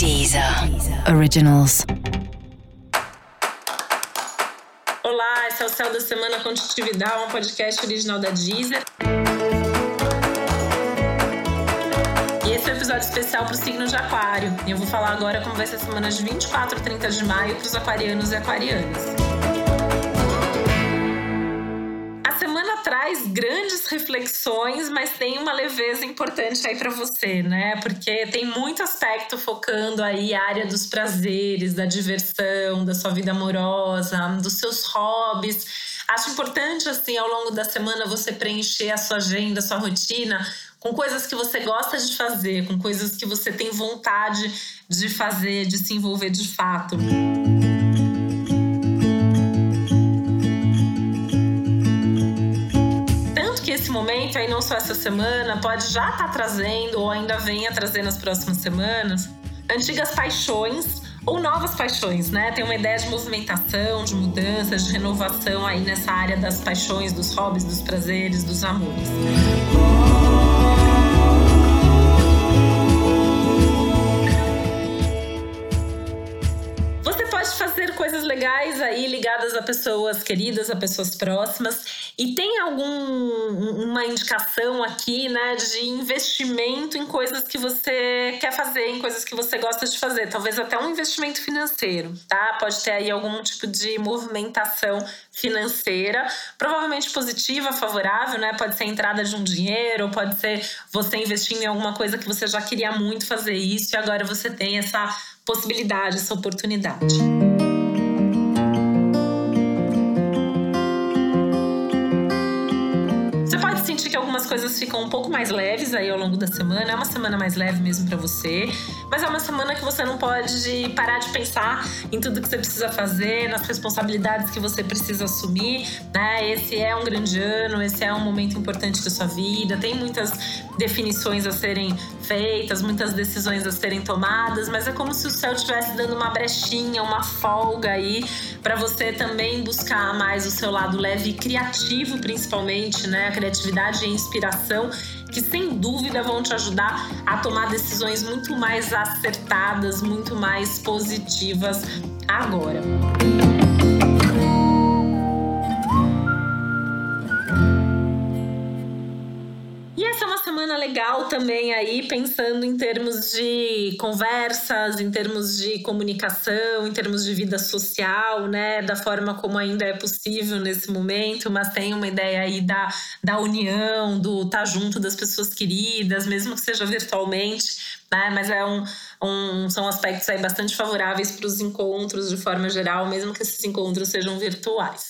Deezer Originals. Olá, esse é o Céu da Semana Contitividade, um podcast original da Deezer. E esse é um episódio especial para o signo de Aquário. E eu vou falar agora como vai ser a semana de 24 a 30 de maio para os aquarianos e aquarianas. Traz grandes reflexões, mas tem uma leveza importante aí para você, né? Porque tem muito aspecto focando aí a área dos prazeres, da diversão, da sua vida amorosa, dos seus hobbies. Acho importante assim ao longo da semana você preencher a sua agenda, a sua rotina com coisas que você gosta de fazer, com coisas que você tem vontade de fazer, de se envolver de fato. Esse momento, aí não só essa semana, pode já estar tá trazendo ou ainda venha trazer nas próximas semanas antigas paixões ou novas paixões, né? Tem uma ideia de movimentação, de mudança, de renovação aí nessa área das paixões, dos hobbies, dos prazeres, dos amores. fazer coisas legais aí ligadas a pessoas queridas, a pessoas próximas. E tem alguma indicação aqui, né, de investimento em coisas que você quer fazer, em coisas que você gosta de fazer, talvez até um investimento financeiro, tá? Pode ter aí algum tipo de movimentação financeira, provavelmente positiva, favorável, né? Pode ser entrada de um dinheiro, pode ser você investindo em alguma coisa que você já queria muito fazer isso e agora você tem essa possibilidade, essa oportunidade. que coisas ficam um pouco mais leves aí ao longo da semana. É uma semana mais leve mesmo para você, mas é uma semana que você não pode parar de pensar em tudo que você precisa fazer, nas responsabilidades que você precisa assumir, né? Esse é um grande ano, esse é um momento importante da sua vida. Tem muitas definições a serem feitas, muitas decisões a serem tomadas, mas é como se o céu estivesse dando uma brechinha, uma folga aí para você também buscar mais o seu lado leve e criativo, principalmente, né? A criatividade e a inspiração que sem dúvida vão te ajudar a tomar decisões muito mais acertadas, muito mais positivas agora. semana legal também aí, pensando em termos de conversas, em termos de comunicação, em termos de vida social, né? Da forma como ainda é possível nesse momento, mas tem uma ideia aí da, da união, do estar tá junto das pessoas queridas, mesmo que seja virtualmente, né? Mas é um, um são aspectos aí bastante favoráveis para os encontros de forma geral, mesmo que esses encontros sejam virtuais.